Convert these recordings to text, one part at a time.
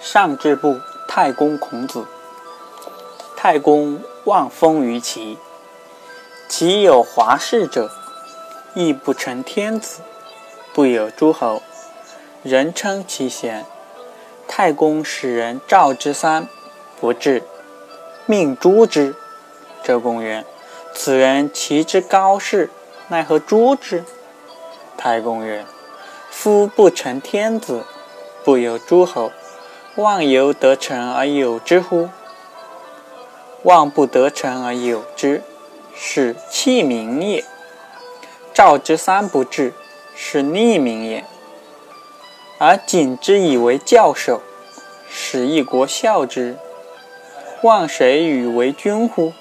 上至部太公孔子。太公望风于齐，其有华氏者，亦不成天子，不有诸侯，人称其贤。太公使人召之三，不至，命诛之。周公曰：“此人其之高士，奈何诛之？”太公曰：“夫不成天子，不有诸侯。”望犹得成而有之乎？望不得成而有之，是弃民也。召之三不至，是逆民也。而谨之以为教授，使一国效之，望谁与为君乎？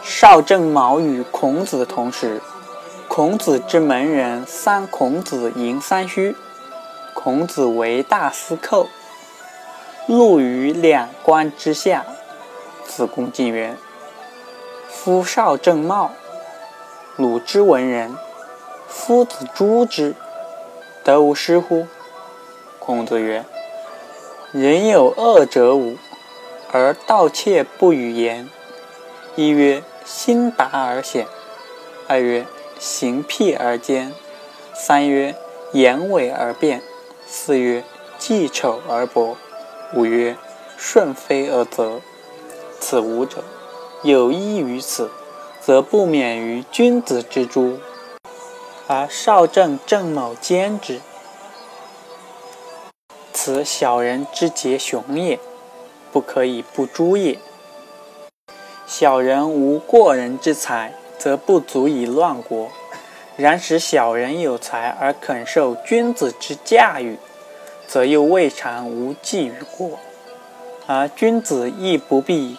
少正卯与孔子同时，孔子之门人三孔子迎三虚。孔子为大司寇，禄于两官之下。子贡进曰：“夫少正茂，鲁之文人，夫子诛之，得无失乎？”孔子曰：“人有恶者五，而盗窃不与言。一曰心达而显，二曰行辟而坚，三曰言伪而辩。”四曰记丑而薄，五曰顺非而泽。此五者，有一于此，则不免于君子之诛。而少正郑某兼之，此小人之节雄也，不可以不诛也。小人无过人之才，则不足以乱国。然使小人有才而肯受君子之驾驭，则又未尝无济于过；而君子亦不必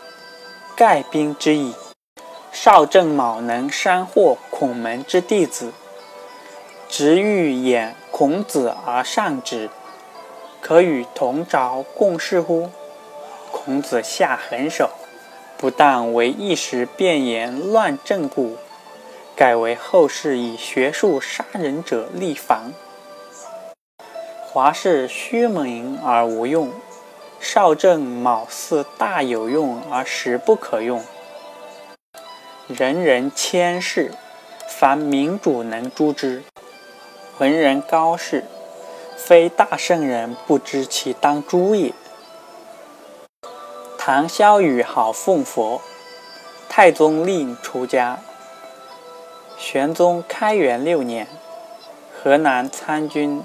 盖兵之矣。少正卯能山获孔门之弟子，直欲掩孔子而上之，可与同朝共事乎？孔子下狠手，不但为一时变言乱政故。改为后世以学术杀人者立防。华氏虚名而无用，少正卯巳大有用而实不可用。人人谦士，凡民主能诛之。文人高士，非大圣人不知其当诛也。唐萧雨好奉佛，太宗令出家。玄宗开元六年，河南参军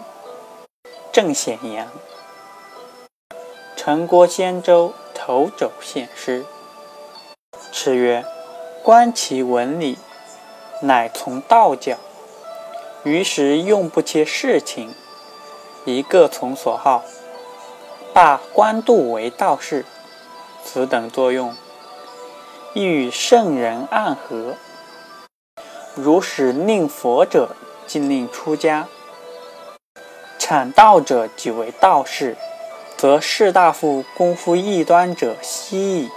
郑显阳，陈国仙州头肘献诗。诗曰：“观其文理，乃从道教。于时用不切事情，一个从所好，罢官渡为道士。此等作用，亦与圣人暗合。”如使令佛者，禁令出家；产道者即为道士，则士大夫功夫异端者稀矣。